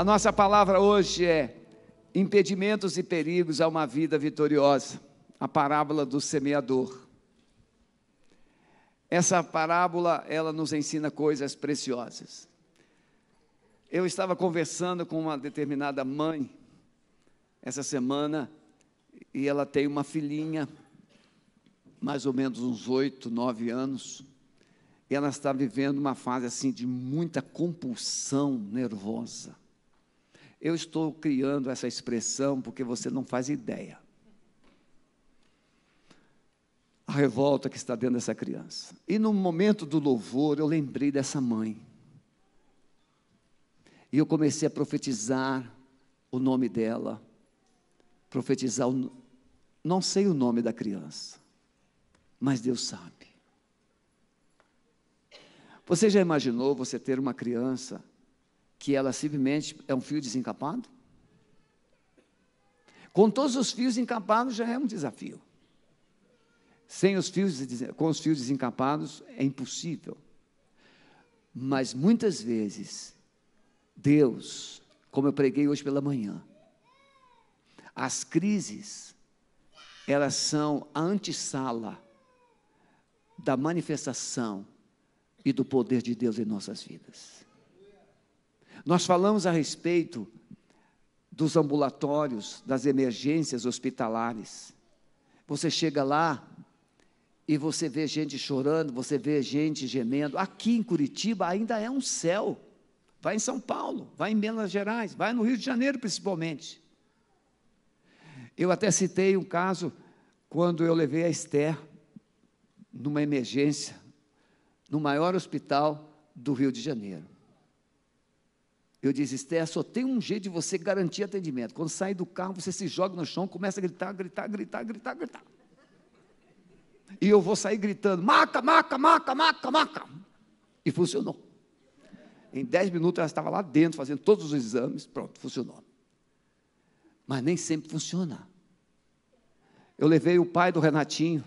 A nossa palavra hoje é impedimentos e perigos a uma vida vitoriosa. A parábola do semeador. Essa parábola, ela nos ensina coisas preciosas. Eu estava conversando com uma determinada mãe essa semana e ela tem uma filhinha, mais ou menos uns oito, nove anos, e ela está vivendo uma fase assim de muita compulsão nervosa. Eu estou criando essa expressão porque você não faz ideia. A revolta que está dentro dessa criança. E no momento do louvor, eu lembrei dessa mãe. E eu comecei a profetizar o nome dela, profetizar, o, não sei o nome da criança, mas Deus sabe. Você já imaginou você ter uma criança que ela simplesmente é um fio desencapado? Com todos os fios encapados já é um desafio. Sem os fios, com os fios desencapados é impossível. Mas muitas vezes, Deus, como eu preguei hoje pela manhã, as crises, elas são a antessala da manifestação e do poder de Deus em nossas vidas. Nós falamos a respeito dos ambulatórios, das emergências hospitalares. Você chega lá e você vê gente chorando, você vê gente gemendo. Aqui em Curitiba ainda é um céu. Vai em São Paulo, vai em Minas Gerais, vai no Rio de Janeiro principalmente. Eu até citei um caso quando eu levei a Esther numa emergência no maior hospital do Rio de Janeiro. Eu disse, Esther, só tem um jeito de você garantir atendimento. Quando sai do carro, você se joga no chão, começa a gritar, gritar, gritar, gritar, gritar. E eu vou sair gritando, maca, maca, maca, maca, maca. E funcionou. Em dez minutos ela estava lá dentro, fazendo todos os exames, pronto, funcionou. Mas nem sempre funciona. Eu levei o pai do Renatinho.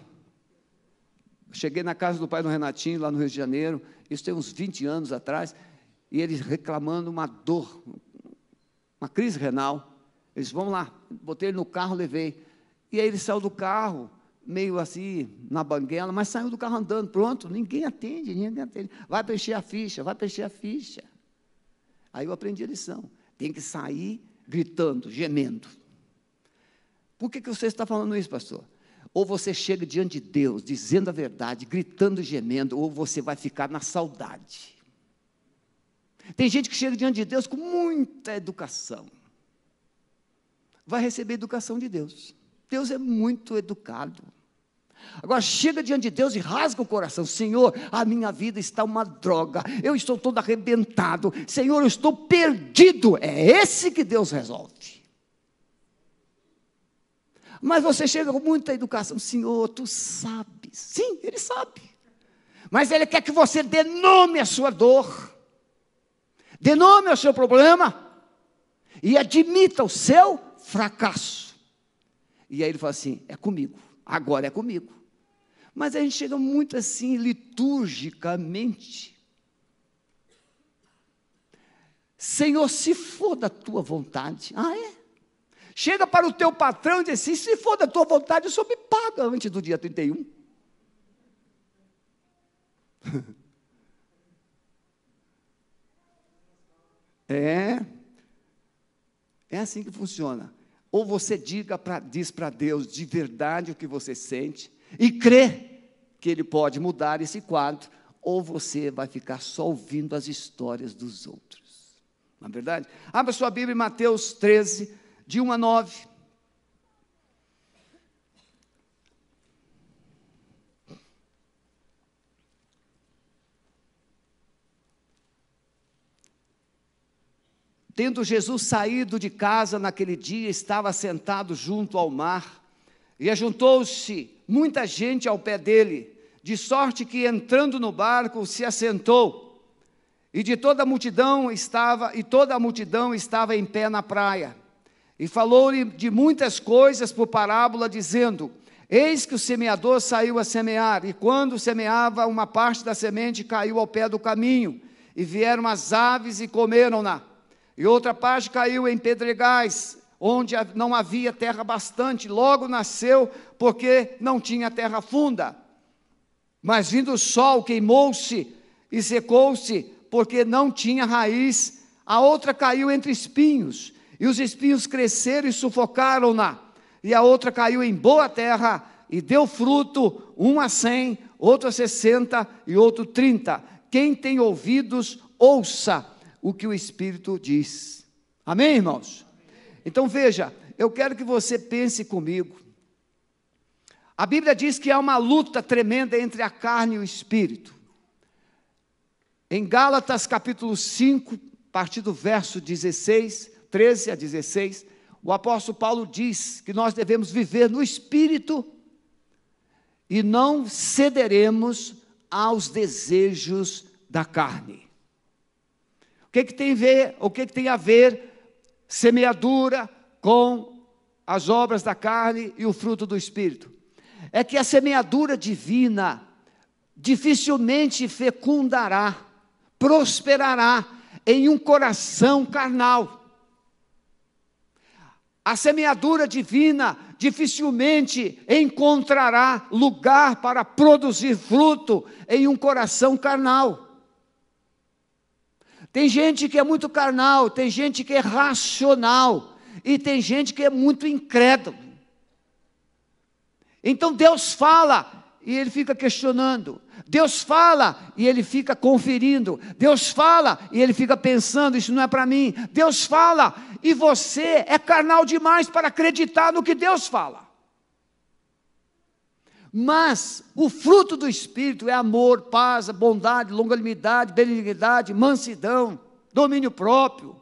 Cheguei na casa do pai do Renatinho, lá no Rio de Janeiro, isso tem uns 20 anos atrás, e eles reclamando uma dor, uma crise renal. Eles, vamos lá, botei ele no carro, levei. E aí ele saiu do carro, meio assim, na banguela, mas saiu do carro andando, pronto, ninguém atende, ninguém atende. Vai preencher a ficha, vai preencher a ficha. Aí eu aprendi a lição. Tem que sair gritando, gemendo. Por que, que você está falando isso, pastor? Ou você chega diante de Deus, dizendo a verdade, gritando e gemendo, ou você vai ficar na saudade. Tem gente que chega diante de Deus com muita educação. Vai receber educação de Deus. Deus é muito educado. Agora chega diante de Deus e rasga o coração: Senhor, a minha vida está uma droga, eu estou todo arrebentado, Senhor, eu estou perdido. É esse que Deus resolve. Mas você chega com muita educação, Senhor, tu sabes. Sim, Ele sabe. Mas Ele quer que você dê nome à sua dor, dê nome ao seu problema e admita o seu fracasso. E aí ele fala assim: é comigo, agora é comigo. Mas a gente chega muito assim, liturgicamente. Senhor, se for da tua vontade, ah, é? Chega para o teu patrão e diz assim: se for da tua vontade, o senhor me paga antes do dia 31. é. É assim que funciona. Ou você diga pra, diz para Deus de verdade o que você sente e crê que Ele pode mudar esse quadro, ou você vai ficar só ouvindo as histórias dos outros. Não é verdade? Abra sua Bíblia em Mateus 13, de 1 a 9. Tendo Jesus saído de casa naquele dia, estava sentado junto ao mar, e ajuntou-se muita gente ao pé dele, de sorte que entrando no barco se assentou, e de toda a multidão estava, e toda a multidão estava em pé na praia. E falou-lhe de muitas coisas por parábola, dizendo: Eis que o semeador saiu a semear, e quando semeava, uma parte da semente caiu ao pé do caminho, e vieram as aves e comeram-na. E outra parte caiu em pedregais, onde não havia terra bastante, logo nasceu, porque não tinha terra funda. Mas vindo o sol, queimou-se e secou-se, porque não tinha raiz. A outra caiu entre espinhos, e os espinhos cresceram e sufocaram-na. E a outra caiu em boa terra e deu fruto, um a cem, outro a sessenta e outro trinta. Quem tem ouvidos, ouça o que o Espírito diz. Amém, irmãos? Então veja, eu quero que você pense comigo. A Bíblia diz que há uma luta tremenda entre a carne e o espírito. Em Gálatas capítulo 5, a partir do verso 16, 13 a 16, o apóstolo Paulo diz que nós devemos viver no espírito e não cederemos aos desejos da carne. Que, que tem a ver, o que, que tem a ver semeadura com as obras da carne e o fruto do espírito? É que a semeadura divina dificilmente fecundará, prosperará em um coração carnal. A semeadura divina dificilmente encontrará lugar para produzir fruto em um coração carnal. Tem gente que é muito carnal, tem gente que é racional, e tem gente que é muito incrédulo. Então Deus fala e ele fica questionando. Deus fala e ele fica conferindo. Deus fala e ele fica pensando: isso não é para mim. Deus fala e você é carnal demais para acreditar no que Deus fala. Mas o fruto do Espírito é amor, paz, bondade, longanimidade, benignidade, mansidão, domínio próprio,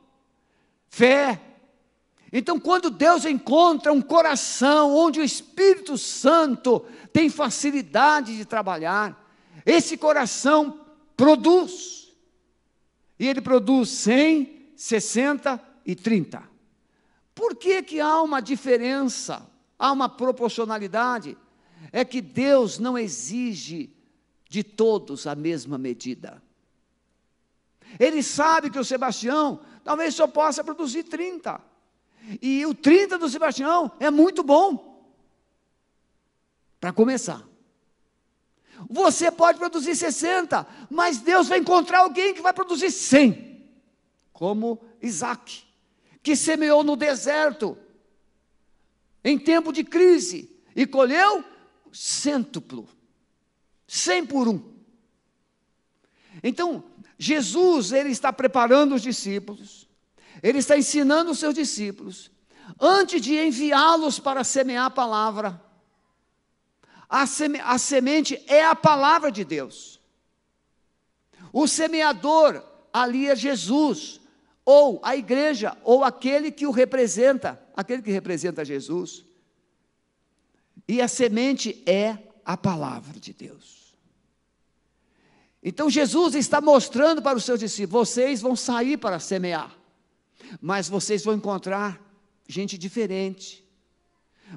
fé. Então, quando Deus encontra um coração onde o Espírito Santo tem facilidade de trabalhar, esse coração produz. E ele produz 100, 60 e 30. Por que, que há uma diferença, há uma proporcionalidade? É que Deus não exige de todos a mesma medida. Ele sabe que o Sebastião talvez só possa produzir 30. E o 30 do Sebastião é muito bom. Para começar. Você pode produzir 60, mas Deus vai encontrar alguém que vai produzir 100, como Isaac, que semeou no deserto, em tempo de crise, e colheu cêntuplo, 100 por um. Então, Jesus, ele está preparando os discípulos, ele está ensinando os seus discípulos, antes de enviá-los para semear a palavra, a, seme, a semente é a palavra de Deus. O semeador ali é Jesus, ou a igreja, ou aquele que o representa, aquele que representa Jesus. E a semente é a palavra de Deus. Então Jesus está mostrando para os seus discípulos: vocês vão sair para semear, mas vocês vão encontrar gente diferente,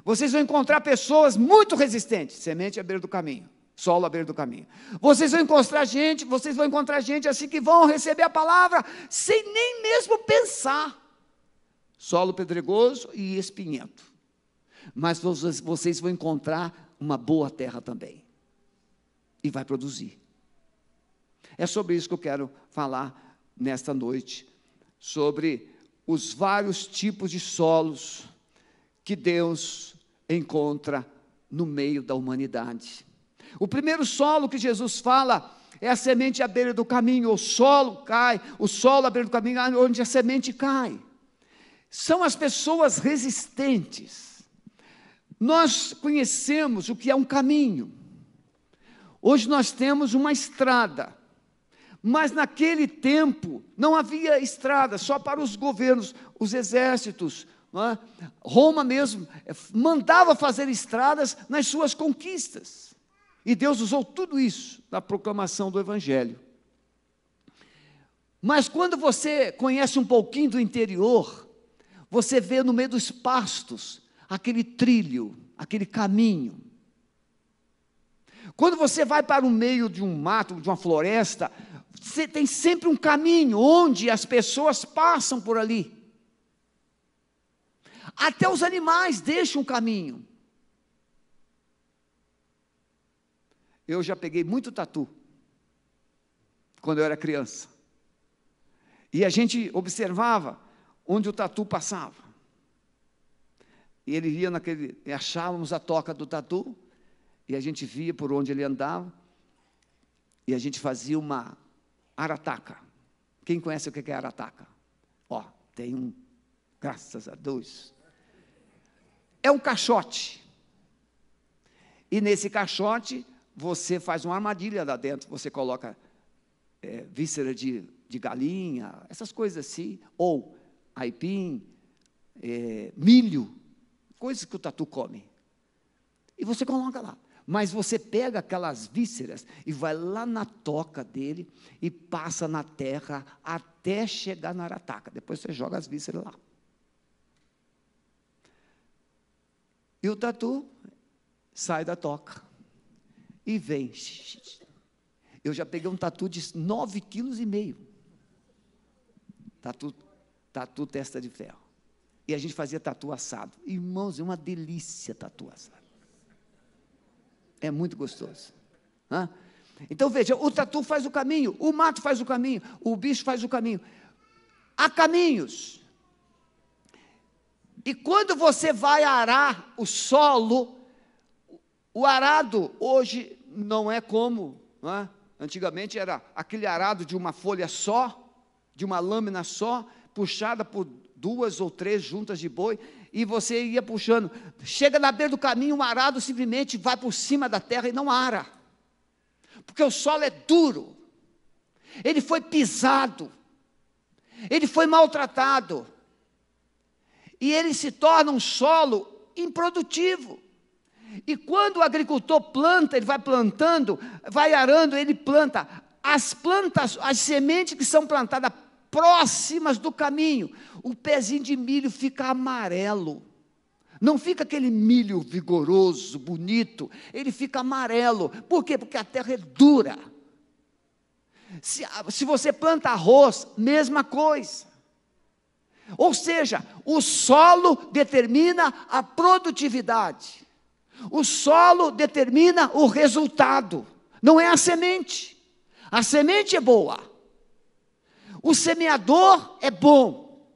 vocês vão encontrar pessoas muito resistentes, semente à beira do caminho, solo à beira do caminho. Vocês vão encontrar gente, vocês vão encontrar gente assim que vão receber a palavra sem nem mesmo pensar. Solo pedregoso e espinhento. Mas vocês vão encontrar uma boa terra também. E vai produzir. É sobre isso que eu quero falar nesta noite, sobre os vários tipos de solos que Deus encontra no meio da humanidade. O primeiro solo que Jesus fala é a semente à beira do caminho, o solo cai, o solo à beira do caminho, onde a semente cai. São as pessoas resistentes. Nós conhecemos o que é um caminho. Hoje nós temos uma estrada. Mas naquele tempo não havia estrada só para os governos, os exércitos, é? Roma mesmo é, mandava fazer estradas nas suas conquistas. E Deus usou tudo isso na proclamação do Evangelho. Mas quando você conhece um pouquinho do interior, você vê no meio dos pastos aquele trilho, aquele caminho. Quando você vai para o meio de um mato, de uma floresta, tem sempre um caminho onde as pessoas passam por ali. Até os animais deixam um caminho. Eu já peguei muito tatu quando eu era criança. E a gente observava onde o tatu passava. E ele ia naquele, achávamos a toca do tatu, e a gente via por onde ele andava, e a gente fazia uma arataca. Quem conhece o que é arataca? Ó, tem um, graças a Deus. É um caixote. E nesse caixote, você faz uma armadilha lá dentro, você coloca é, víscera de, de galinha, essas coisas assim, ou aipim, é, milho, coisas que o tatu come. E você coloca lá. Mas você pega aquelas vísceras e vai lá na toca dele e passa na terra até chegar na arataca. Depois você joga as vísceras lá. E o tatu sai da toca e vem. Eu já peguei um tatu de nove quilos e meio. Tatu, tatu testa de ferro. E a gente fazia tatu assado. Irmãos, é uma delícia tatu assado. É muito gostoso. Hã? Então veja, o tatu faz o caminho, o mato faz o caminho, o bicho faz o caminho. Há caminhos. E quando você vai arar o solo, o arado hoje não é como, não é? antigamente era aquele arado de uma folha só, de uma lâmina só, puxada por duas ou três juntas de boi, e você ia puxando. Chega na beira do caminho, um arado simplesmente vai por cima da terra e não ara. Porque o solo é duro. Ele foi pisado. Ele foi maltratado. E ele se torna um solo improdutivo. E quando o agricultor planta, ele vai plantando, vai arando, ele planta. As plantas, as sementes que são plantadas próximas do caminho, o pezinho de milho fica amarelo. Não fica aquele milho vigoroso, bonito, ele fica amarelo. Por quê? Porque a terra é dura. Se, se você planta arroz, mesma coisa. Ou seja, o solo determina a produtividade. O solo determina o resultado, não é a semente. A semente é boa, o semeador é bom,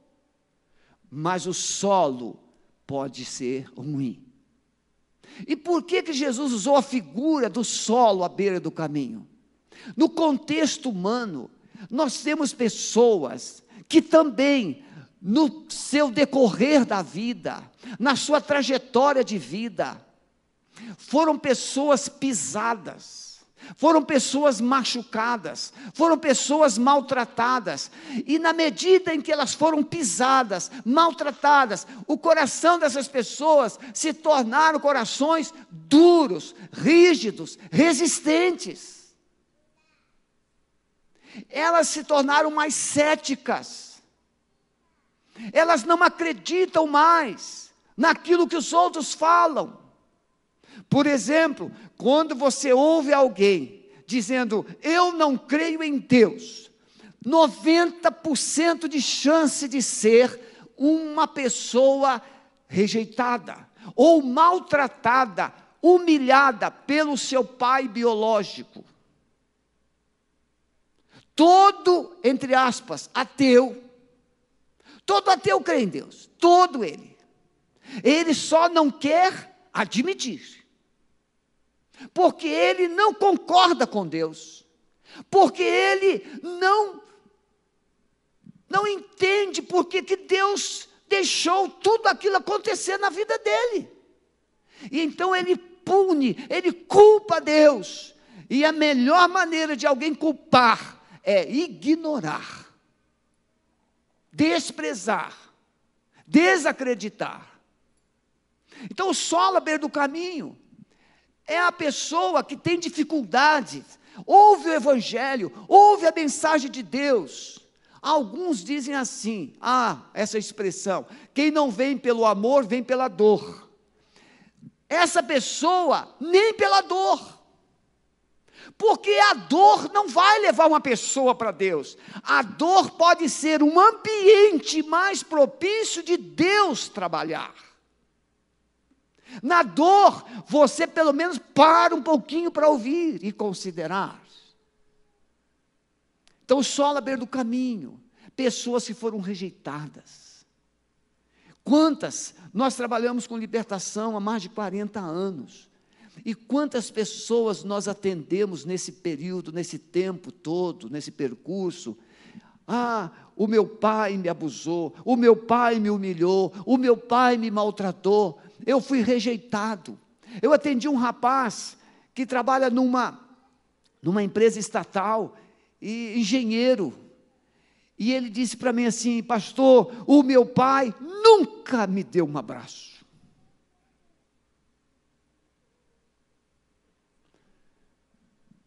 mas o solo pode ser ruim. E por que, que Jesus usou a figura do solo à beira do caminho? No contexto humano, nós temos pessoas que também, no seu decorrer da vida, na sua trajetória de vida, foram pessoas pisadas foram pessoas machucadas, foram pessoas maltratadas, e na medida em que elas foram pisadas, maltratadas, o coração dessas pessoas se tornaram corações duros, rígidos, resistentes. Elas se tornaram mais céticas, elas não acreditam mais naquilo que os outros falam. Por exemplo, quando você ouve alguém dizendo, eu não creio em Deus, 90% de chance de ser uma pessoa rejeitada ou maltratada, humilhada pelo seu pai biológico. Todo, entre aspas, ateu, todo ateu crê em Deus, todo ele. Ele só não quer admitir porque ele não concorda com Deus, porque ele não não entende porque que Deus deixou tudo aquilo acontecer na vida dele. E então ele pune, ele culpa Deus. E a melhor maneira de alguém culpar é ignorar, desprezar, desacreditar. Então o solo à beira do caminho é a pessoa que tem dificuldades, ouve o Evangelho, ouve a mensagem de Deus. Alguns dizem assim, ah, essa expressão, quem não vem pelo amor, vem pela dor. Essa pessoa, nem pela dor, Porque a dor não vai levar uma pessoa para Deus. A dor pode ser um ambiente mais propício de Deus trabalhar. Na dor, você pelo menos para um pouquinho para ouvir e considerar. Então, só à beira do caminho, pessoas que foram rejeitadas. Quantas nós trabalhamos com libertação há mais de 40 anos. E quantas pessoas nós atendemos nesse período, nesse tempo todo, nesse percurso? Ah, o meu pai me abusou, o meu pai me humilhou, o meu pai me maltratou, eu fui rejeitado. Eu atendi um rapaz que trabalha numa, numa empresa estatal, e engenheiro, e ele disse para mim assim: Pastor, o meu pai nunca me deu um abraço.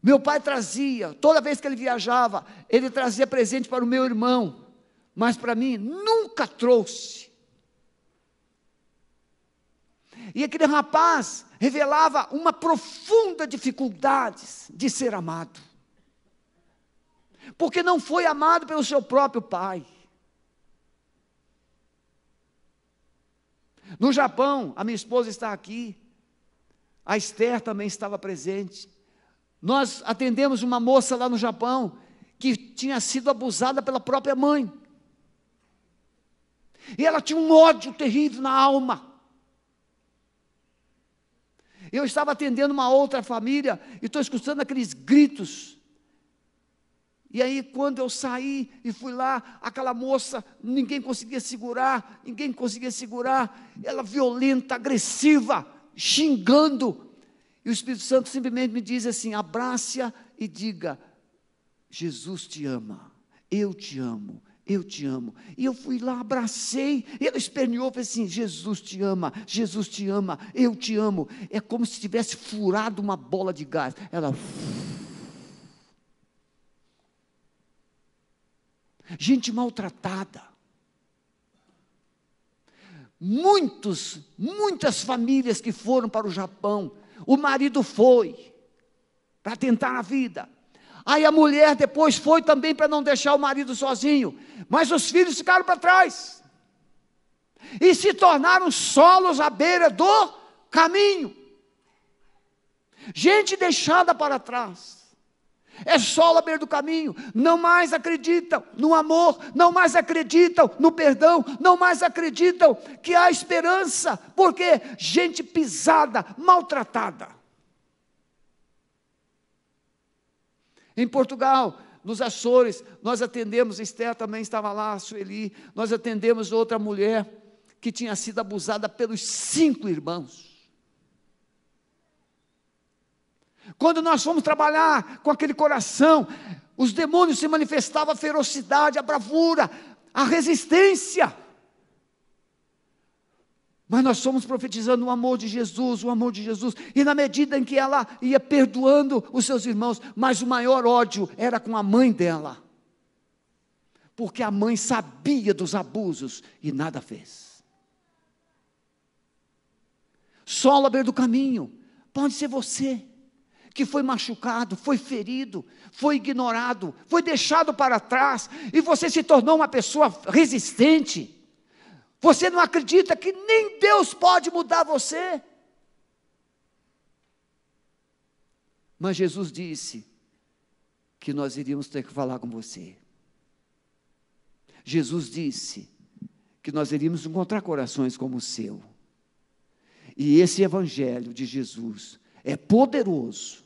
Meu pai trazia, toda vez que ele viajava, ele trazia presente para o meu irmão, mas para mim nunca trouxe. E aquele rapaz revelava uma profunda dificuldade de ser amado, porque não foi amado pelo seu próprio pai. No Japão, a minha esposa está aqui, a Esther também estava presente. Nós atendemos uma moça lá no Japão que tinha sido abusada pela própria mãe. E ela tinha um ódio terrível na alma. Eu estava atendendo uma outra família e estou escutando aqueles gritos. E aí, quando eu saí e fui lá, aquela moça, ninguém conseguia segurar, ninguém conseguia segurar, ela violenta, agressiva, xingando. E o Espírito Santo simplesmente me diz assim: abrace-a e diga: Jesus te ama, eu te amo, eu te amo. E eu fui lá, abracei, ela esperneou, falei assim: Jesus te ama, Jesus te ama, eu te amo. É como se tivesse furado uma bola de gás. Ela. Gente maltratada. Muitos, muitas famílias que foram para o Japão o marido foi para tentar a vida. Aí a mulher depois foi também para não deixar o marido sozinho. Mas os filhos ficaram para trás. E se tornaram solos à beira do caminho. Gente deixada para trás. É solo à beira do caminho. Não mais acreditam no amor, não mais acreditam no perdão, não mais acreditam que há esperança, porque gente pisada, maltratada. Em Portugal, nos Açores, nós atendemos, Esther também estava lá, Sueli, nós atendemos outra mulher que tinha sido abusada pelos cinco irmãos. Quando nós fomos trabalhar com aquele coração, os demônios se manifestavam a ferocidade, a bravura, a resistência. Mas nós fomos profetizando o amor de Jesus, o amor de Jesus, e na medida em que ela ia perdoando os seus irmãos, mas o maior ódio era com a mãe dela, porque a mãe sabia dos abusos e nada fez. Solo à do caminho, pode ser você que foi machucado, foi ferido, foi ignorado, foi deixado para trás, e você se tornou uma pessoa resistente. Você não acredita que nem Deus pode mudar você. Mas Jesus disse que nós iríamos ter que falar com você. Jesus disse que nós iríamos encontrar corações como o seu. E esse evangelho de Jesus é poderoso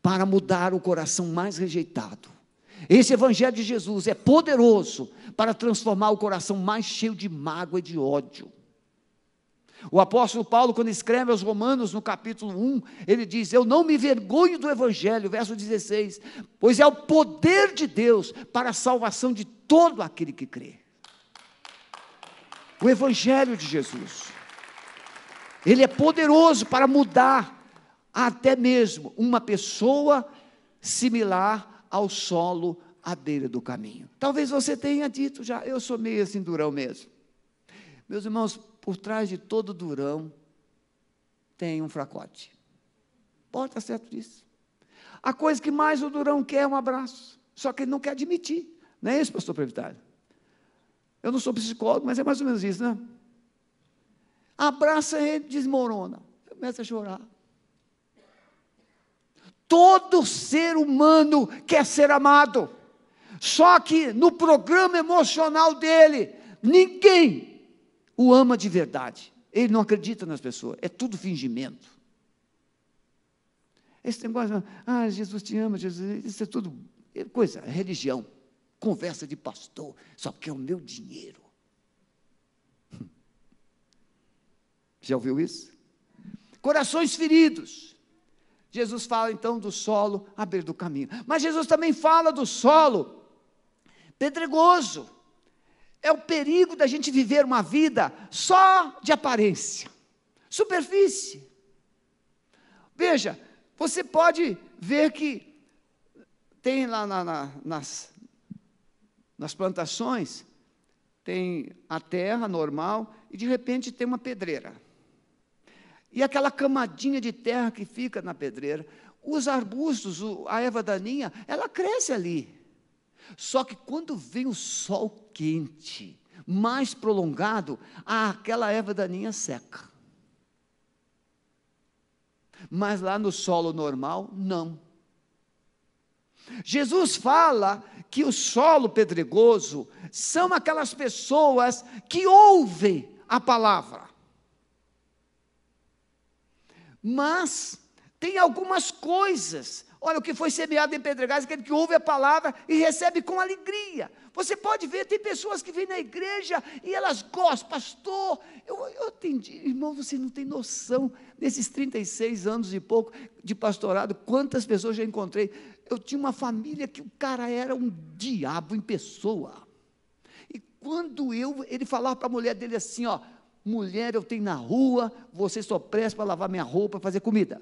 para mudar o coração mais rejeitado. Esse Evangelho de Jesus é poderoso para transformar o coração mais cheio de mágoa e de ódio. O apóstolo Paulo, quando escreve aos Romanos, no capítulo 1, ele diz: Eu não me vergonho do Evangelho, verso 16, pois é o poder de Deus para a salvação de todo aquele que crê. O Evangelho de Jesus, ele é poderoso para mudar até mesmo uma pessoa similar ao solo à beira do caminho. Talvez você tenha dito já, eu sou meio assim durão mesmo. Meus irmãos, por trás de todo durão tem um fracote. Pode estar certo disso. A coisa que mais o durão quer é um abraço. Só que ele não quer admitir. Não é isso, pastor Previtário? Eu não sou psicólogo, mas é mais ou menos isso, né? Abraça ele, desmorona. Começa a chorar. Todo ser humano quer ser amado. Só que no programa emocional dele, ninguém o ama de verdade. Ele não acredita nas pessoas, é tudo fingimento. Esse negócio, ah, Jesus te ama, Jesus, isso é tudo é coisa, religião, conversa de pastor, só porque é o meu dinheiro. Já ouviu isso? Corações feridos. Jesus fala então do solo à beira do caminho. Mas Jesus também fala do solo pedregoso. É o perigo da gente viver uma vida só de aparência, superfície. Veja, você pode ver que tem lá na, na, nas, nas plantações, tem a terra normal e de repente tem uma pedreira. E aquela camadinha de terra que fica na pedreira, os arbustos, a erva daninha, ela cresce ali. Só que quando vem o sol quente, mais prolongado, aquela erva daninha seca. Mas lá no solo normal, não. Jesus fala que o solo pedregoso são aquelas pessoas que ouvem a palavra. Mas tem algumas coisas. Olha, o que foi semeado em pedregais, aquele que ouve a palavra e recebe com alegria. Você pode ver, tem pessoas que vêm na igreja e elas gostam, pastor. Eu, eu entendi, irmão, você não tem noção, nesses 36 anos e pouco de pastorado, quantas pessoas já encontrei. Eu tinha uma família que o cara era um diabo em pessoa. E quando eu, ele falava para a mulher dele assim: ó, mulher eu tenho na rua, você só presta para lavar minha roupa, fazer comida.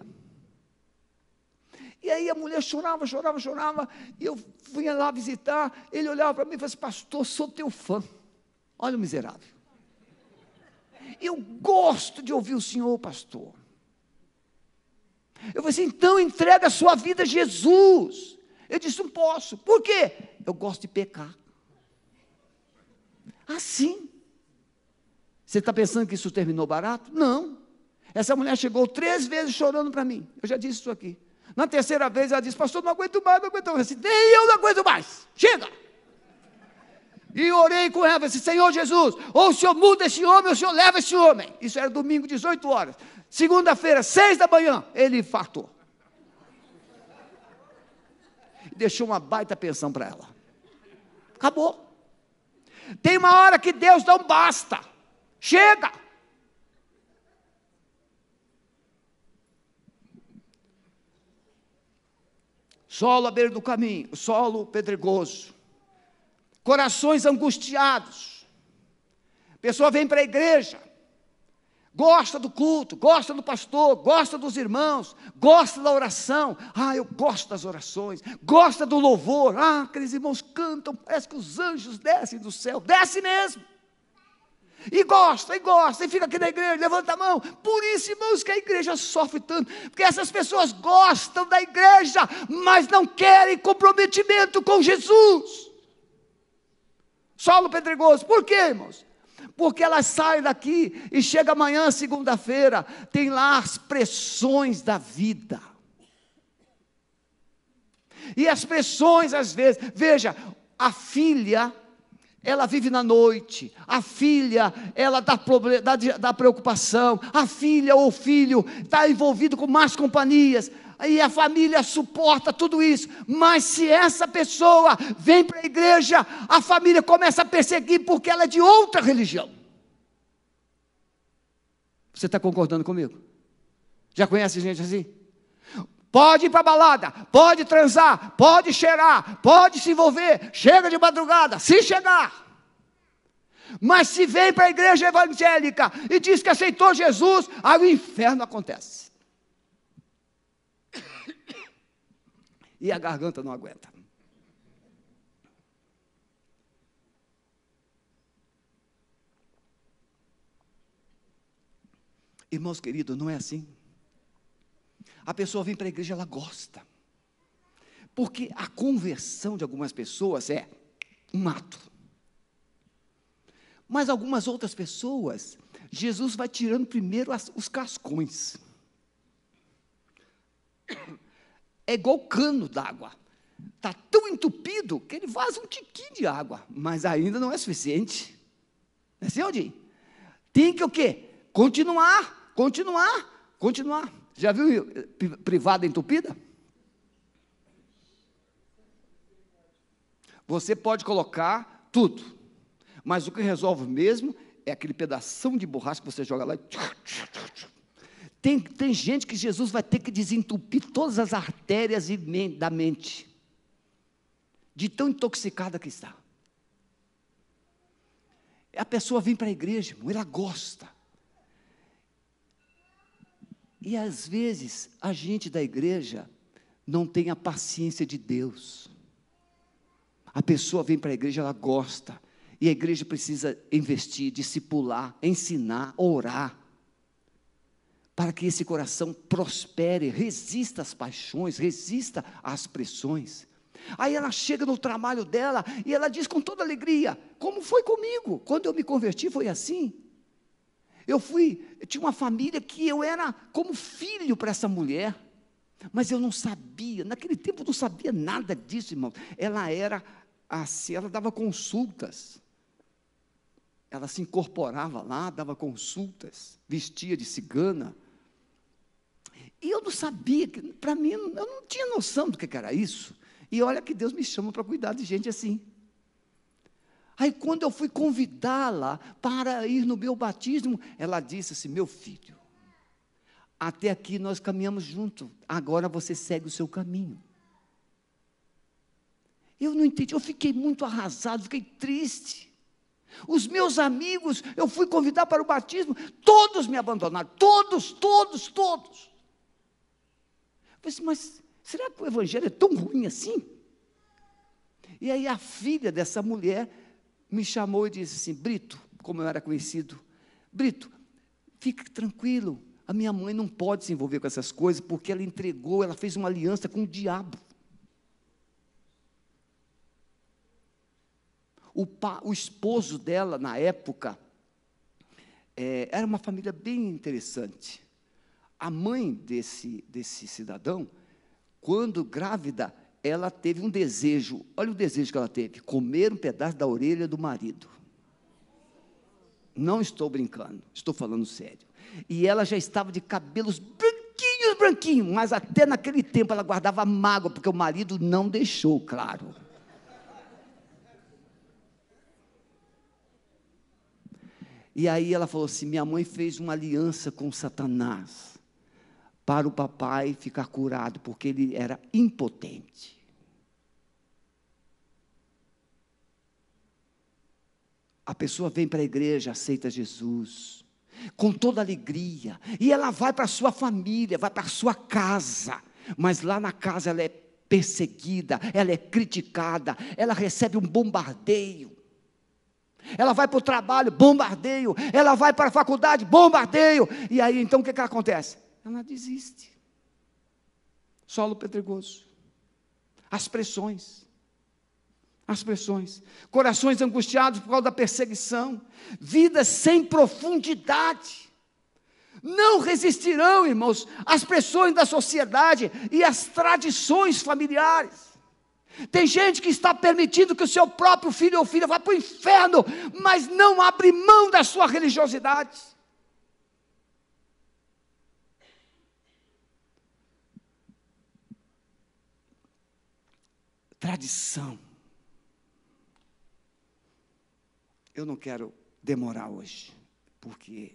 E aí a mulher chorava, chorava, chorava, e eu fui lá visitar, ele olhava para mim e falou assim, pastor, sou teu fã. Olha o miserável. Eu gosto de ouvir o senhor, pastor. Eu falei assim, então entrega a sua vida a Jesus. Eu disse, não posso. Por quê? Eu gosto de pecar. Assim. Você está pensando que isso terminou barato? Não. Essa mulher chegou três vezes chorando para mim. Eu já disse isso aqui. Na terceira vez ela disse, pastor, não aguento mais, não aguento mais. Eu disse, nem eu não aguento mais. Chega! E orei com ela, disse, Senhor Jesus, ou o Senhor muda esse homem, ou o Senhor leva esse homem. Isso era domingo, 18 horas. Segunda-feira, 6 da manhã, ele infartou. Deixou uma baita pensão para ela. Acabou. Tem uma hora que Deus não basta. Chega! solo à beira do caminho, solo pedregoso, corações angustiados. A pessoa vem para a igreja, gosta do culto, gosta do pastor, gosta dos irmãos, gosta da oração. Ah, eu gosto das orações, gosta do louvor. Ah, aqueles irmãos cantam, parece que os anjos descem do céu, desce mesmo. E gosta, e gosta, e fica aqui na igreja, levanta a mão. Por isso, irmãos, que a igreja sofre tanto, porque essas pessoas gostam da igreja, mas não querem comprometimento com Jesus. Solo pedregoso, por quê, irmãos? Porque elas saem daqui e chega amanhã, segunda-feira, tem lá as pressões da vida. E as pressões, às vezes, veja, a filha ela vive na noite, a filha, ela dá, problema, dá, dá preocupação, a filha ou filho está envolvido com más companhias, e a família suporta tudo isso, mas se essa pessoa vem para a igreja, a família começa a perseguir porque ela é de outra religião. Você está concordando comigo? Já conhece gente assim? Pode ir para balada, pode transar, pode cheirar, pode se envolver, chega de madrugada, se chegar. Mas se vem para a igreja evangélica e diz que aceitou Jesus, aí o inferno acontece. E a garganta não aguenta. Irmãos queridos, não é assim. A pessoa vem para a igreja, ela gosta. Porque a conversão de algumas pessoas é um ato. Mas algumas outras pessoas, Jesus vai tirando primeiro as, os cascões. É igual cano d'água. Está tão entupido que ele vaza um tiquinho de água, mas ainda não é suficiente. Não é assim, Aldir? Tem que o quê? Continuar, continuar, continuar. Já viu eh, privada entupida? Você pode colocar tudo, mas o que resolve mesmo é aquele pedação de borracha que você joga lá. Tem, tem gente que Jesus vai ter que desentupir todas as artérias da mente, de tão intoxicada que está. A pessoa vem para a igreja, ela gosta. E às vezes a gente da igreja não tem a paciência de Deus. A pessoa vem para a igreja, ela gosta. E a igreja precisa investir, discipular, ensinar, orar. Para que esse coração prospere, resista às paixões, resista às pressões. Aí ela chega no trabalho dela e ela diz com toda alegria: Como foi comigo? Quando eu me converti foi assim. Eu fui, eu tinha uma família que eu era como filho para essa mulher, mas eu não sabia, naquele tempo eu não sabia nada disso, irmão. Ela era assim, ela dava consultas. Ela se incorporava lá, dava consultas, vestia de cigana. E eu não sabia, para mim, eu não tinha noção do que era isso. E olha que Deus me chama para cuidar de gente assim. Aí, quando eu fui convidá-la para ir no meu batismo, ela disse assim: Meu filho, até aqui nós caminhamos juntos, agora você segue o seu caminho. Eu não entendi, eu fiquei muito arrasado, fiquei triste. Os meus amigos, eu fui convidar para o batismo, todos me abandonaram, todos, todos, todos. Eu pensei, mas será que o evangelho é tão ruim assim? E aí a filha dessa mulher me chamou e disse assim: Brito, como eu era conhecido, Brito, fique tranquilo, a minha mãe não pode se envolver com essas coisas, porque ela entregou, ela fez uma aliança com o diabo. O, pa, o esposo dela, na época, é, era uma família bem interessante. A mãe desse, desse cidadão, quando grávida, ela teve um desejo, olha o desejo que ela teve: comer um pedaço da orelha do marido. Não estou brincando, estou falando sério. E ela já estava de cabelos branquinhos, branquinhos, mas até naquele tempo ela guardava mágoa, porque o marido não deixou, claro. E aí ela falou assim: minha mãe fez uma aliança com Satanás para o papai ficar curado, porque ele era impotente. A pessoa vem para a igreja, aceita Jesus, com toda alegria, e ela vai para a sua família, vai para a sua casa, mas lá na casa ela é perseguida, ela é criticada, ela recebe um bombardeio. Ela vai para o trabalho, bombardeio. Ela vai para a faculdade, bombardeio. E aí, então, o que, que acontece? Ela desiste. Solo pedregoso. As pressões. As pressões. Corações angustiados por causa da perseguição. Vidas sem profundidade. Não resistirão, irmãos, às pressões da sociedade e às tradições familiares. Tem gente que está permitindo que o seu próprio filho ou filha vá para o inferno, mas não abre mão da sua religiosidade. Tradição. Eu não quero demorar hoje, porque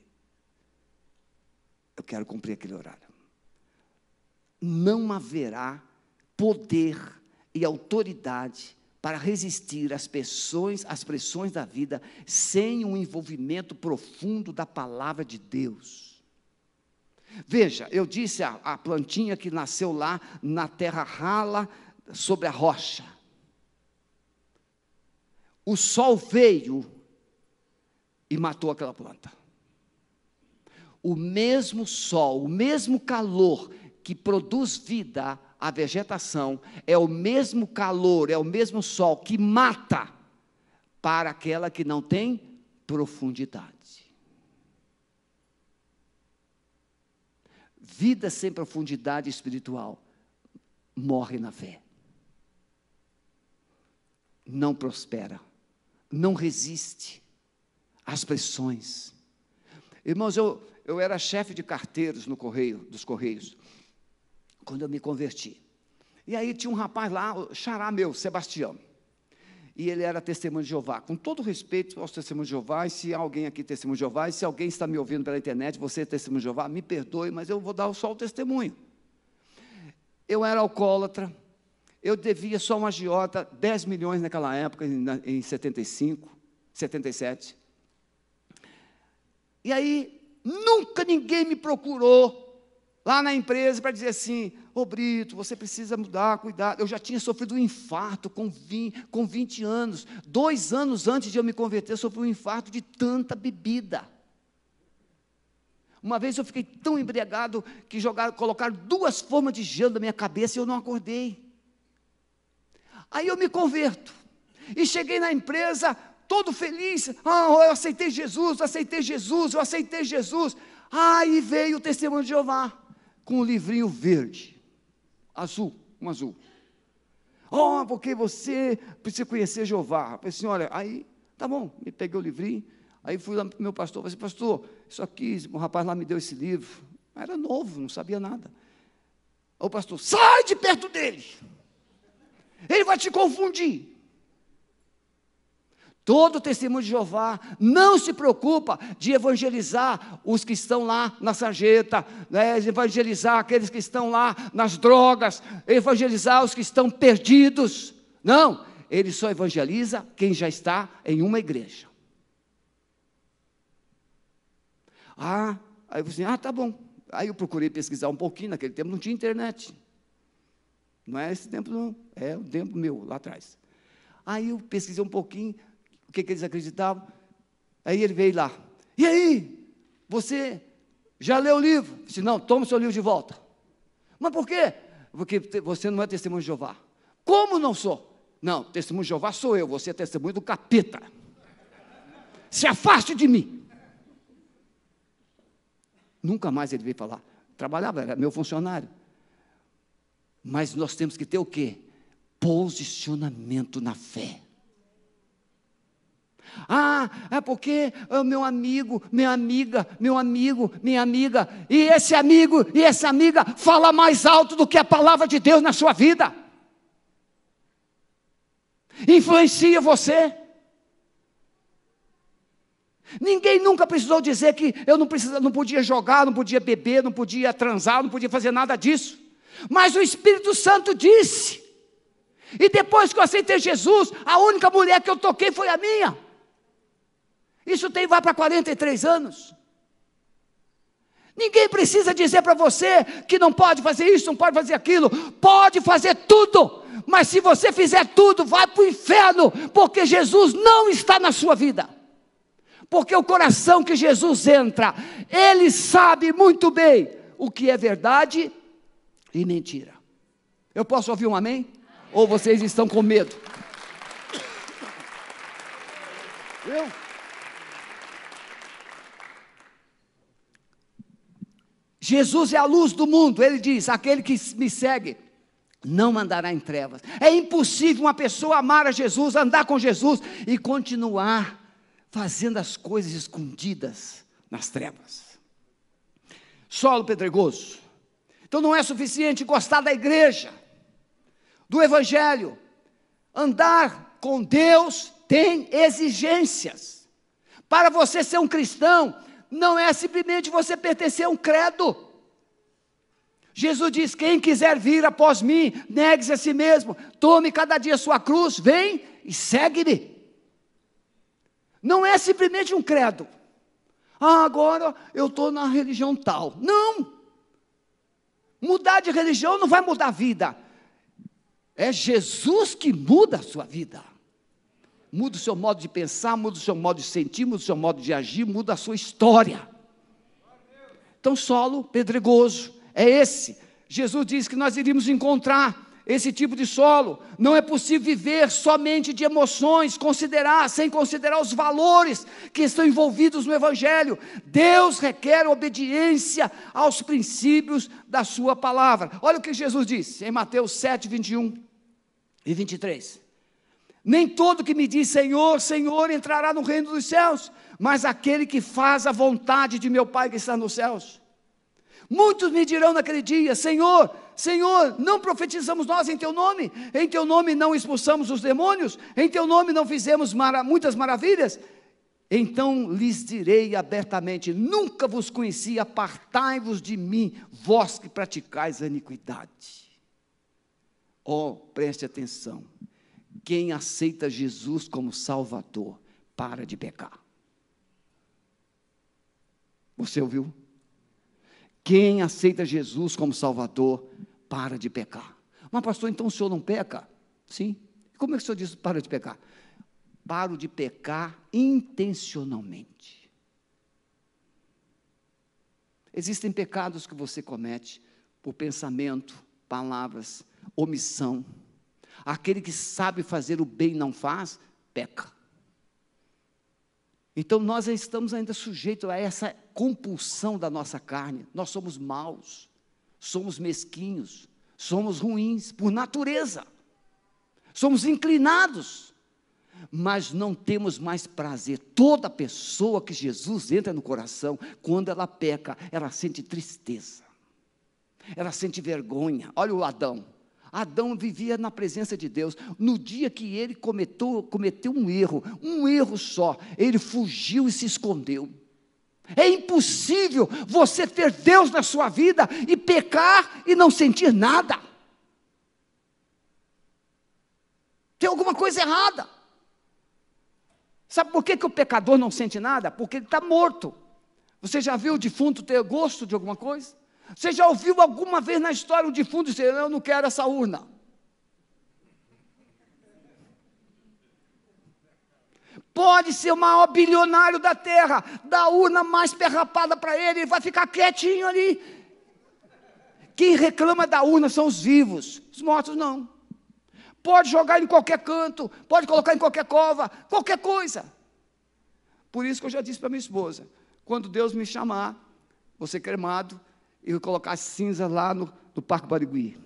eu quero cumprir aquele horário. Não haverá poder e autoridade para resistir às pressões, às pressões da vida sem um envolvimento profundo da palavra de Deus. Veja, eu disse a, a plantinha que nasceu lá na terra rala sobre a rocha. O sol veio e matou aquela planta. O mesmo sol, o mesmo calor que produz vida, a vegetação, é o mesmo calor, é o mesmo sol que mata para aquela que não tem profundidade. Vida sem profundidade espiritual morre na fé. Não prospera, não resiste às pressões. Irmãos, eu, eu era chefe de carteiros no correio, dos Correios, quando eu me converti. E aí tinha um rapaz lá, xará meu, Sebastião. E ele era testemunho de Jeová. Com todo respeito aos testemunhos de Jeová, e se alguém aqui é testemunho de Jeová, e se alguém está me ouvindo pela internet, você é testemunho de Jeová, me perdoe, mas eu vou dar só o testemunho. Eu era alcoólatra, eu devia só uma agiota 10 milhões naquela época, em, em 75, 77. E aí, nunca ninguém me procurou lá na empresa para dizer assim: Ô Brito, você precisa mudar, cuidar. Eu já tinha sofrido um infarto com 20, com 20 anos. Dois anos antes de eu me converter, eu sofri um infarto de tanta bebida. Uma vez eu fiquei tão embriagado que jogaram, colocaram duas formas de gelo na minha cabeça e eu não acordei. Aí eu me converto. E cheguei na empresa, todo feliz. Ah, eu aceitei Jesus, eu aceitei Jesus, eu aceitei Jesus. Aí veio o testemunho de Jeová, com um livrinho verde, azul, um azul. Oh, porque você precisa conhecer Jeová. Eu falei assim, olha, aí, tá bom, me peguei o livrinho, aí fui lá para o meu pastor, falei assim, pastor, isso aqui, o rapaz lá me deu esse livro. Era novo, não sabia nada. Aí o pastor, sai de perto dele. Ele vai te confundir. Todo testemunho de Jeová não se preocupa de evangelizar os que estão lá na sarjeta, né, evangelizar aqueles que estão lá nas drogas, evangelizar os que estão perdidos. Não, ele só evangeliza quem já está em uma igreja. Ah, aí eu falei assim, ah, tá bom. Aí eu procurei pesquisar um pouquinho, naquele tempo não tinha internet. Não é esse tempo, não, é o tempo meu, lá atrás. Aí eu pesquisei um pouquinho, o que, que eles acreditavam. Aí ele veio lá. E aí? Você já leu o livro? Eu disse, não, toma o seu livro de volta. Mas por quê? Porque você não é testemunho de Jeová. Como não sou? Não, testemunho de Jeová sou eu, você é testemunho do capeta. Se afaste de mim. Nunca mais ele veio falar. Trabalhava, era meu funcionário. Mas nós temos que ter o quê? Posicionamento na fé. Ah, é porque o meu amigo, minha amiga, meu amigo, minha amiga, e esse amigo e essa amiga fala mais alto do que a palavra de Deus na sua vida. Influencia você. Ninguém nunca precisou dizer que eu não, precisa, não podia jogar, não podia beber, não podia transar, não podia fazer nada disso. Mas o Espírito Santo disse. E depois que eu aceitei Jesus, a única mulher que eu toquei foi a minha. Isso tem vai para 43 anos. Ninguém precisa dizer para você que não pode fazer isso, não pode fazer aquilo. Pode fazer tudo. Mas se você fizer tudo, vai para o inferno, porque Jesus não está na sua vida. Porque o coração que Jesus entra, ele sabe muito bem o que é verdade e mentira. Eu posso ouvir um amém? Ou vocês estão com medo? Eu? Jesus é a luz do mundo. Ele diz: aquele que me segue não andará em trevas. É impossível uma pessoa amar a Jesus, andar com Jesus e continuar fazendo as coisas escondidas nas trevas. Solo pedregoso. Então não é suficiente gostar da igreja, do evangelho. Andar com Deus tem exigências. Para você ser um cristão, não é simplesmente você pertencer a um credo. Jesus diz: quem quiser vir após mim, negue-se a si mesmo, tome cada dia sua cruz, vem e segue-me. Não é simplesmente um credo. Ah, agora eu estou na religião tal. Não! Mudar de religião não vai mudar a vida. É Jesus que muda a sua vida muda o seu modo de pensar, muda o seu modo de sentir, muda o seu modo de agir, muda a sua história. Então, solo pedregoso é esse. Jesus disse que nós iríamos encontrar esse tipo de solo. Não é possível viver somente de emoções, considerar, sem considerar os valores que estão envolvidos no Evangelho. Deus requer obediência aos princípios da Sua palavra. Olha o que Jesus disse em Mateus 7, 21 e 23. Nem todo que me diz Senhor, Senhor entrará no reino dos céus, mas aquele que faz a vontade de meu Pai que está nos céus. Muitos me dirão naquele dia: Senhor, Senhor, não profetizamos nós em teu nome? Em teu nome não expulsamos os demônios? Em teu nome não fizemos mara muitas maravilhas? Então lhes direi abertamente: Nunca vos conheci, apartai-vos de mim, vós que praticais a iniquidade. Oh, preste atenção. Quem aceita Jesus como Salvador, para de pecar. Você ouviu? Quem aceita Jesus como Salvador, para de pecar. Mas, pastor, então o senhor não peca? Sim. Como é que o senhor diz para de pecar? Paro de pecar intencionalmente. Existem pecados que você comete por pensamento, palavras, omissão. Aquele que sabe fazer o bem e não faz, peca. Então nós estamos ainda sujeitos a essa compulsão da nossa carne. Nós somos maus somos mesquinhos, somos ruins por natureza, somos inclinados, mas não temos mais prazer. Toda pessoa que Jesus entra no coração, quando ela peca, ela sente tristeza, ela sente vergonha. Olha o Adão. Adão vivia na presença de Deus. No dia que ele cometeu, cometeu um erro, um erro só, ele fugiu e se escondeu. É impossível você ter Deus na sua vida e pecar e não sentir nada. Tem alguma coisa errada. Sabe por que, que o pecador não sente nada? Porque ele está morto. Você já viu o defunto ter gosto de alguma coisa? Você já ouviu alguma vez na história o defunto dizer: Eu não quero essa urna? Pode ser o maior bilionário da terra, da urna mais perrapada para ele, ele vai ficar quietinho ali. Quem reclama da urna são os vivos, os mortos não. Pode jogar em qualquer canto, pode colocar em qualquer cova, qualquer coisa. Por isso que eu já disse para minha esposa: quando Deus me chamar, você cremado, e colocar cinza lá no, no Parque Barigui.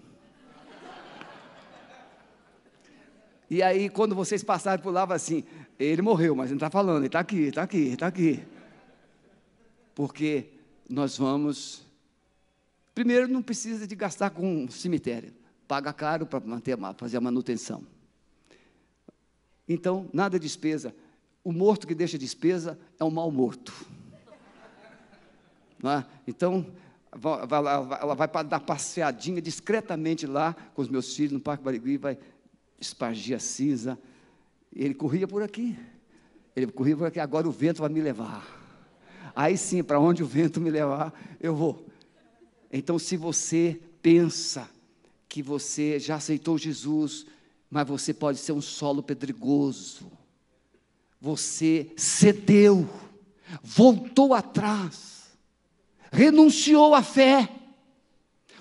E aí, quando vocês passarem por lá, assim: ele morreu, mas não está falando, ele está aqui, está aqui, está aqui. Porque nós vamos. Primeiro, não precisa de gastar com cemitério, paga caro para manter, fazer a manutenção. Então, nada de despesa. O morto que deixa despesa é um mal morto. É? Então, ela vai dar passeadinha discretamente lá com os meus filhos no Parque Barigui, vai espargia cinza. Ele corria por aqui. Ele corria por aqui, agora o vento vai me levar. Aí sim, para onde o vento me levar, eu vou. Então, se você pensa que você já aceitou Jesus, mas você pode ser um solo pedregoso, você cedeu, voltou atrás, renunciou à fé,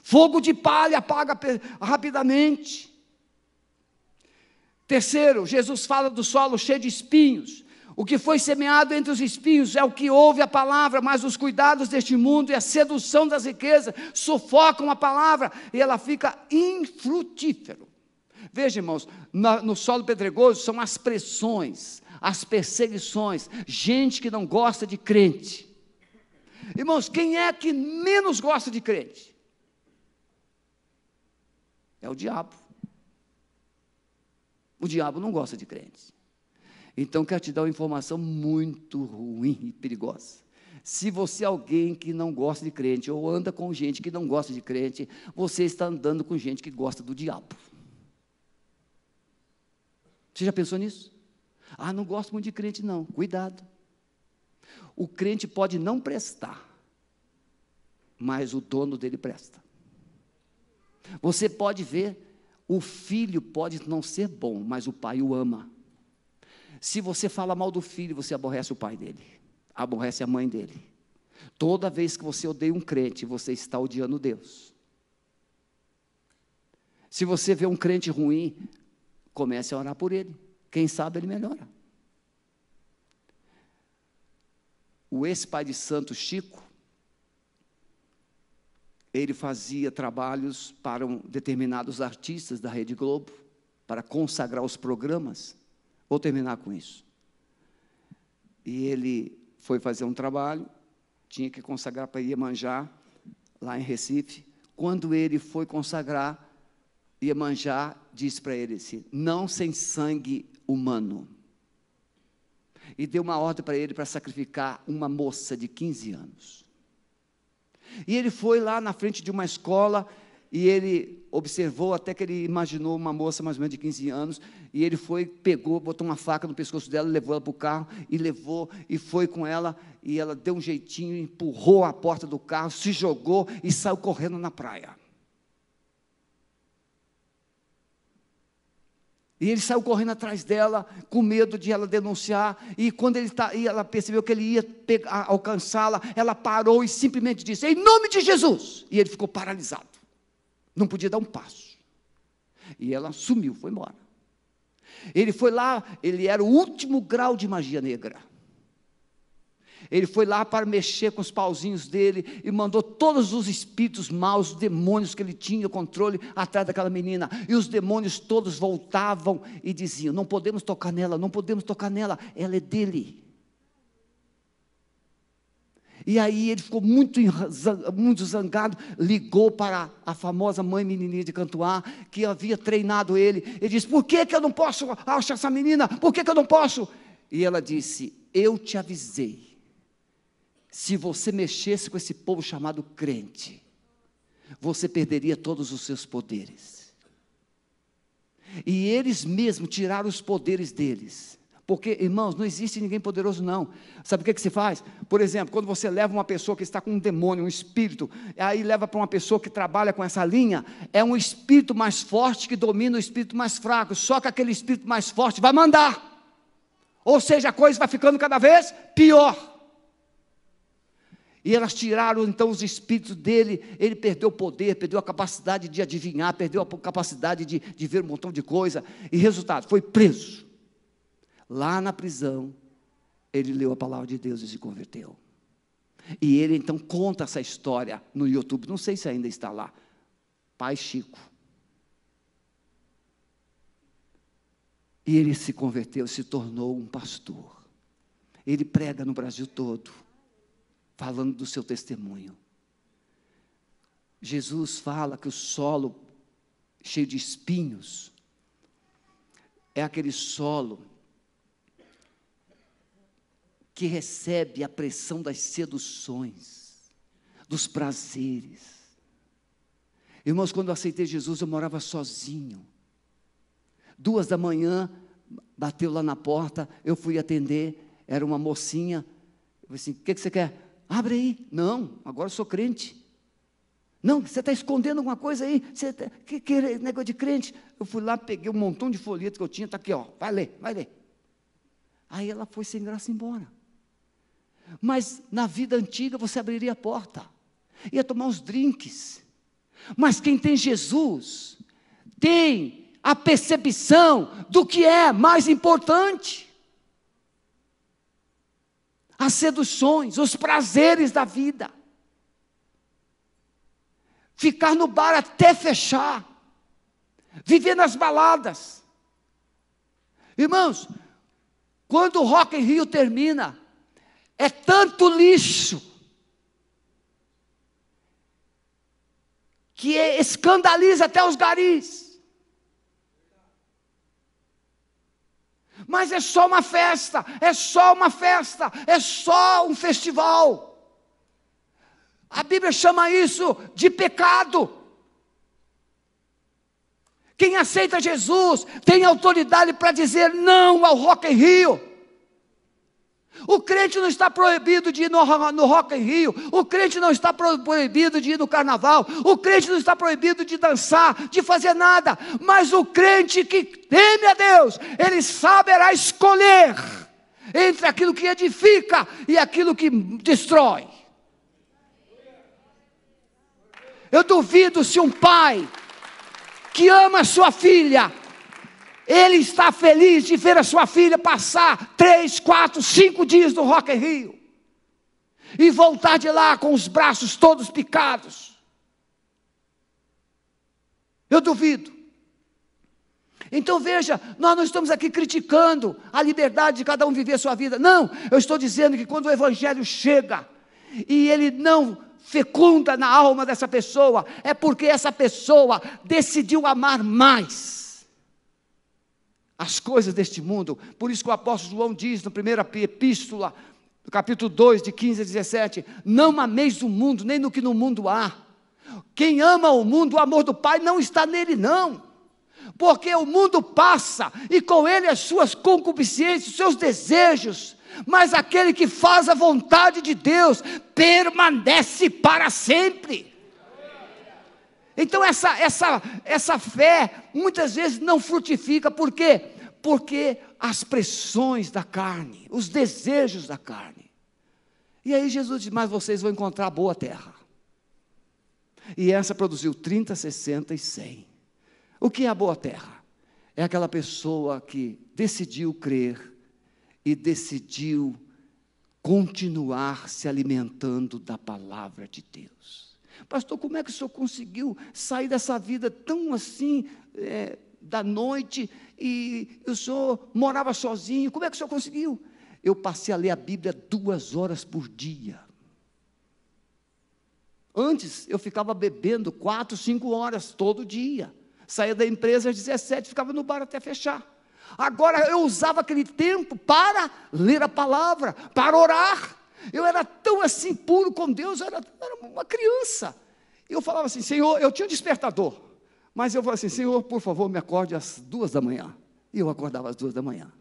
fogo de palha apaga rapidamente. Terceiro, Jesus fala do solo cheio de espinhos. O que foi semeado entre os espinhos é o que ouve a palavra, mas os cuidados deste mundo e a sedução das riquezas sufocam a palavra e ela fica infrutífero. Veja, irmãos, no solo pedregoso são as pressões, as perseguições, gente que não gosta de crente. Irmãos, quem é que menos gosta de crente? É o diabo. O diabo não gosta de crentes. Então, quero te dar uma informação muito ruim e perigosa. Se você é alguém que não gosta de crente, ou anda com gente que não gosta de crente, você está andando com gente que gosta do diabo. Você já pensou nisso? Ah, não gosto muito de crente, não. Cuidado. O crente pode não prestar, mas o dono dele presta. Você pode ver o filho pode não ser bom, mas o pai o ama. Se você fala mal do filho, você aborrece o pai dele, aborrece a mãe dele. Toda vez que você odeia um crente, você está odiando Deus. Se você vê um crente ruim, comece a orar por ele. Quem sabe ele melhora. O ex-pai de santo Chico, ele fazia trabalhos para um, determinados artistas da Rede Globo, para consagrar os programas. Vou terminar com isso. E ele foi fazer um trabalho, tinha que consagrar para Iemanjá, lá em Recife. Quando ele foi consagrar, Iemanjá disse para ele assim: não sem sangue humano. E deu uma ordem para ele para sacrificar uma moça de 15 anos. E ele foi lá na frente de uma escola e ele observou até que ele imaginou uma moça mais ou menos de 15 anos, e ele foi, pegou, botou uma faca no pescoço dela, levou ela para o carro, e levou, e foi com ela, e ela deu um jeitinho, empurrou a porta do carro, se jogou e saiu correndo na praia. E ele saiu correndo atrás dela, com medo de ela denunciar. E quando ele tá, e ela percebeu que ele ia alcançá-la, ela parou e simplesmente disse: Em nome de Jesus! E ele ficou paralisado. Não podia dar um passo. E ela sumiu, foi embora. Ele foi lá, ele era o último grau de magia negra. Ele foi lá para mexer com os pauzinhos dele e mandou todos os espíritos maus, os demônios que ele tinha controle atrás daquela menina. E os demônios todos voltavam e diziam: Não podemos tocar nela, não podemos tocar nela, ela é dele. E aí ele ficou muito, muito zangado, ligou para a famosa mãe menininha de Cantuá, que havia treinado ele. Ele disse: Por que, que eu não posso achar essa menina? Por que, que eu não posso? E ela disse: Eu te avisei. Se você mexesse com esse povo chamado crente, você perderia todos os seus poderes. E eles mesmos tiraram os poderes deles. Porque, irmãos, não existe ninguém poderoso, não. Sabe o que, que se faz? Por exemplo, quando você leva uma pessoa que está com um demônio, um espírito, aí leva para uma pessoa que trabalha com essa linha, é um espírito mais forte que domina o espírito mais fraco. Só que aquele espírito mais forte vai mandar. Ou seja, a coisa vai ficando cada vez pior. E elas tiraram então os espíritos dele, ele perdeu o poder, perdeu a capacidade de adivinhar, perdeu a capacidade de, de ver um montão de coisa, e resultado, foi preso. Lá na prisão, ele leu a palavra de Deus e se converteu. E ele então conta essa história no YouTube, não sei se ainda está lá. Pai Chico. E ele se converteu, se tornou um pastor. Ele prega no Brasil todo, falando do seu testemunho. Jesus fala que o solo cheio de espinhos é aquele solo que recebe a pressão das seduções, dos prazeres. Irmãos, quando eu aceitei Jesus, eu morava sozinho. Duas da manhã, bateu lá na porta, eu fui atender, era uma mocinha. Eu falei assim: o que, que você quer? Abre aí. Não, agora sou crente. Não, você está escondendo alguma coisa aí? Você tá, que, que negócio de crente? Eu fui lá, peguei um montão de folhetos que eu tinha, está aqui, ó, vai ler, vai ler. Aí ela foi sem graça embora. Mas na vida antiga você abriria a porta, ia tomar uns drinks. Mas quem tem Jesus tem a percepção do que é mais importante. As seduções, os prazeres da vida. Ficar no bar até fechar. Viver nas baladas. Irmãos, quando o Rock in Rio termina, é tanto lixo que escandaliza até os garis. Mas é só uma festa, é só uma festa, é só um festival. A Bíblia chama isso de pecado. Quem aceita Jesus tem autoridade para dizer não ao Rock in Rio. O crente não está proibido de ir no, no Rock in Rio. O crente não está proibido de ir no carnaval. O crente não está proibido de dançar, de fazer nada. Mas o crente que teme a Deus, ele saberá escolher entre aquilo que edifica e aquilo que destrói. Eu duvido se um pai que ama sua filha, ele está feliz de ver a sua filha passar três, quatro, cinco dias no Rock in Rio e voltar de lá com os braços todos picados. Eu duvido. Então veja, nós não estamos aqui criticando a liberdade de cada um viver a sua vida. Não, eu estou dizendo que quando o Evangelho chega e ele não fecunda na alma dessa pessoa, é porque essa pessoa decidiu amar mais as coisas deste mundo. Por isso que o apóstolo João diz na primeira epístola, no capítulo 2, de 15 a 17: Não ameis o mundo, nem no que no mundo há. Quem ama o mundo, o amor do Pai não está nele, não porque o mundo passa e com ele as suas concupiscências, os seus desejos, mas aquele que faz a vontade de Deus permanece para sempre. Então essa essa essa fé muitas vezes não frutifica, por quê? Porque as pressões da carne, os desejos da carne. E aí Jesus diz: "Mas vocês vão encontrar boa terra". E essa produziu 30, 60 e 100. O que é a boa terra? É aquela pessoa que decidiu crer e decidiu continuar se alimentando da palavra de Deus. Pastor, como é que o senhor conseguiu sair dessa vida tão assim, é, da noite, e o senhor morava sozinho? Como é que o senhor conseguiu? Eu passei a ler a Bíblia duas horas por dia. Antes eu ficava bebendo quatro, cinco horas todo dia. Saía da empresa às 17, ficava no bar até fechar. Agora eu usava aquele tempo para ler a palavra, para orar. Eu era tão assim puro com Deus, eu era, era uma criança. E eu falava assim, Senhor, eu tinha um despertador. Mas eu falava assim, Senhor, por favor, me acorde às duas da manhã. E eu acordava às duas da manhã.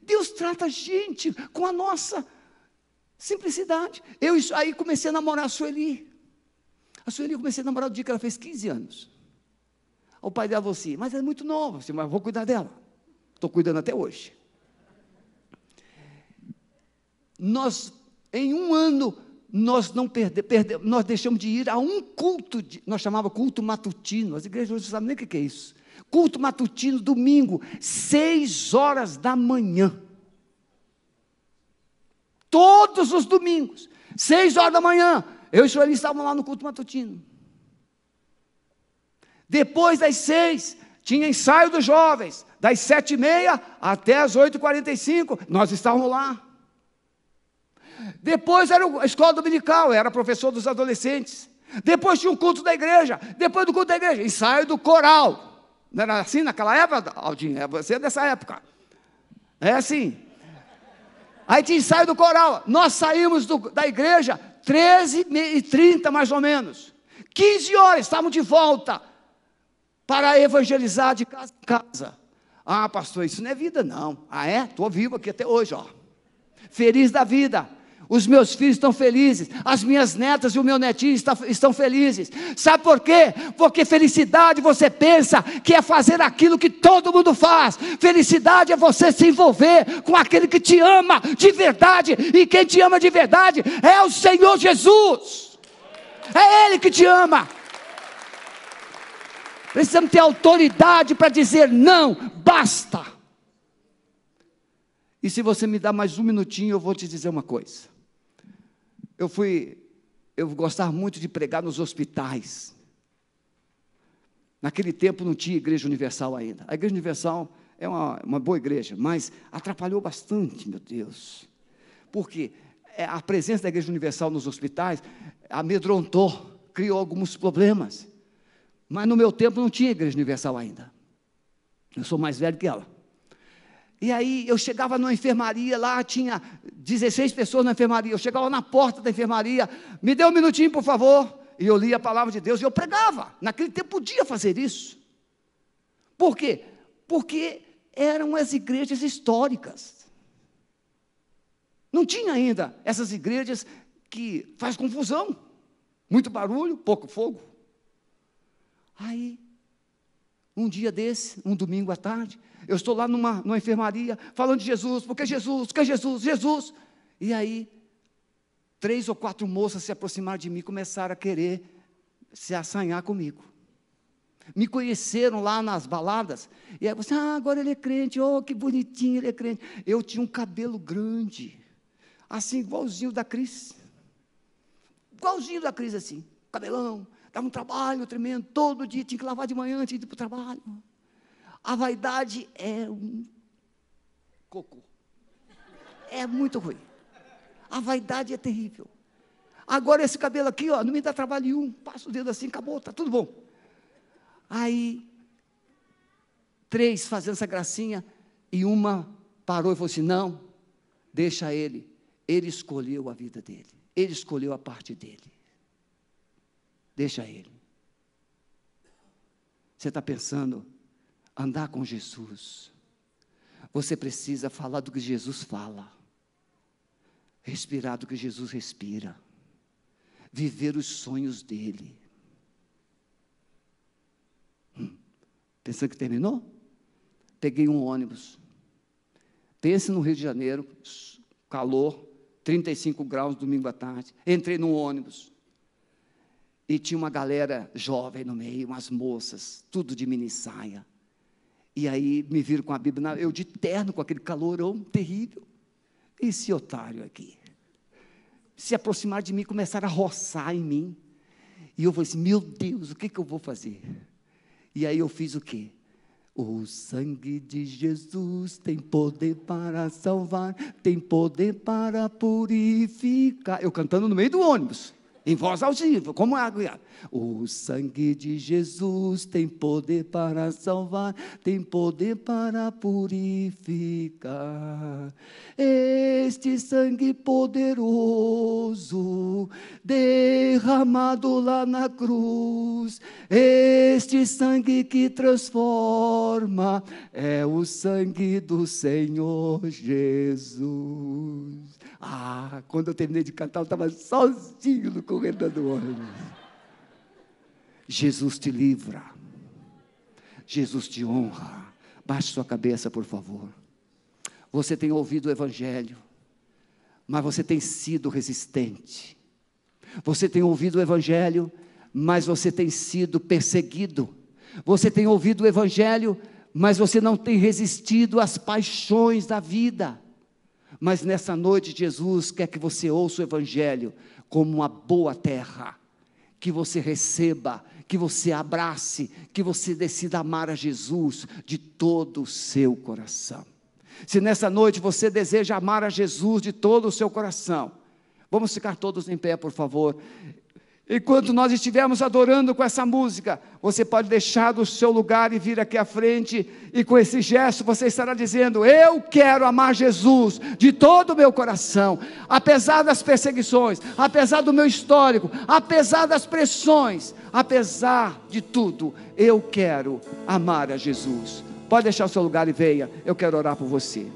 Deus trata a gente com a nossa simplicidade. Eu aí comecei a namorar a Sueli. A Sueli eu comecei a namorar no dia que ela fez 15 anos. O pai dela falou assim, mas é muito nova, assim, mas vou cuidar dela. Estou cuidando até hoje. Nós, em um ano, nós não perde, perde, nós deixamos de ir a um culto, de, nós chamava culto matutino, as igrejas hoje não sabem nem o que é isso. Culto matutino, domingo, seis horas da manhã. Todos os domingos, seis horas da manhã, eu e o senhor estavam lá no culto matutino. Depois das seis, tinha ensaio dos jovens, das sete e meia até as oito e quarenta e cinco, nós estávamos lá. Depois era a escola dominical, era professor dos adolescentes. Depois tinha o culto da igreja. Depois do culto da igreja, ensaio do coral. Não era assim naquela época, Aldinho? É você dessa época. É assim. Aí tinha ensaio do coral. Nós saímos do, da igreja 13 e 30 mais ou menos. 15 horas, estávamos de volta para evangelizar de casa em casa. Ah, pastor, isso não é vida, não. Ah, é? Estou vivo aqui até hoje, ó. Feliz da vida. Os meus filhos estão felizes, as minhas netas e o meu netinho está, estão felizes. Sabe por quê? Porque felicidade você pensa que é fazer aquilo que todo mundo faz. Felicidade é você se envolver com aquele que te ama de verdade. E quem te ama de verdade é o Senhor Jesus. É Ele que te ama. Precisamos ter autoridade para dizer não, basta. E se você me dá mais um minutinho, eu vou te dizer uma coisa. Eu fui, eu gostava muito de pregar nos hospitais. Naquele tempo não tinha igreja universal ainda. A igreja universal é uma, uma boa igreja, mas atrapalhou bastante, meu Deus. Porque é, a presença da igreja universal nos hospitais amedrontou, criou alguns problemas. Mas no meu tempo não tinha igreja universal ainda. Eu sou mais velho que ela. E aí eu chegava numa enfermaria, lá tinha 16 pessoas na enfermaria. Eu chegava na porta da enfermaria, me dê um minutinho, por favor. E eu lia a palavra de Deus e eu pregava. Naquele tempo podia fazer isso. Por quê? Porque eram as igrejas históricas. Não tinha ainda essas igrejas que faz confusão. Muito barulho, pouco fogo. Aí, um dia desse, um domingo à tarde, eu estou lá numa, numa enfermaria, falando de Jesus, porque Jesus, porque Jesus, Jesus. E aí, três ou quatro moças se aproximaram de mim e começaram a querer se assanhar comigo. Me conheceram lá nas baladas, e aí você, ah, agora ele é crente, oh, que bonitinho, ele é crente. Eu tinha um cabelo grande, assim, igualzinho da Cris. Igualzinho da Cris, assim, cabelão, dava um trabalho tremendo, todo dia tinha que lavar de manhã antes de ir para o trabalho. A vaidade é um cocô. É muito ruim. A vaidade é terrível. Agora esse cabelo aqui, ó, não me dá trabalho nenhum. Passa o dedo assim, acabou, tá tudo bom. Aí, três fazendo essa gracinha, e uma parou e falou assim: não, deixa ele. Ele escolheu a vida dele. Ele escolheu a parte dele. Deixa ele. Você está pensando, andar com Jesus. Você precisa falar do que Jesus fala, respirar do que Jesus respira, viver os sonhos dele. Hum, pensando que terminou? Peguei um ônibus. Pense no Rio de Janeiro, calor, 35 graus domingo à tarde. Entrei no ônibus. E tinha uma galera jovem no meio, umas moças, tudo de mini saia. E aí me viram com a Bíblia, eu de terno, com aquele calorão terrível. Esse otário aqui? Se aproximar de mim, começaram a roçar em mim. E eu falei assim: meu Deus, o que, que eu vou fazer? E aí eu fiz o quê? O sangue de Jesus tem poder para salvar, tem poder para purificar. Eu cantando no meio do ônibus em voz altiva, como água. O sangue de Jesus tem poder para salvar, tem poder para purificar. Este sangue poderoso, derramado lá na cruz, este sangue que transforma, é o sangue do Senhor Jesus. Ah, quando eu terminei de cantar, eu estava sozinho no corredor do ônibus. Jesus te livra. Jesus te honra. Baixe sua cabeça, por favor. Você tem ouvido o Evangelho, mas você tem sido resistente. Você tem ouvido o Evangelho, mas você tem sido perseguido. Você tem ouvido o Evangelho, mas você não tem resistido às paixões da vida. Mas nessa noite, Jesus quer que você ouça o Evangelho como uma boa terra, que você receba, que você abrace, que você decida amar a Jesus de todo o seu coração. Se nessa noite você deseja amar a Jesus de todo o seu coração, vamos ficar todos em pé, por favor. Enquanto nós estivermos adorando com essa música, você pode deixar do seu lugar e vir aqui à frente, e com esse gesto você estará dizendo: Eu quero amar Jesus de todo o meu coração, apesar das perseguições, apesar do meu histórico, apesar das pressões, apesar de tudo, eu quero amar a Jesus. Pode deixar o seu lugar e venha, eu quero orar por você.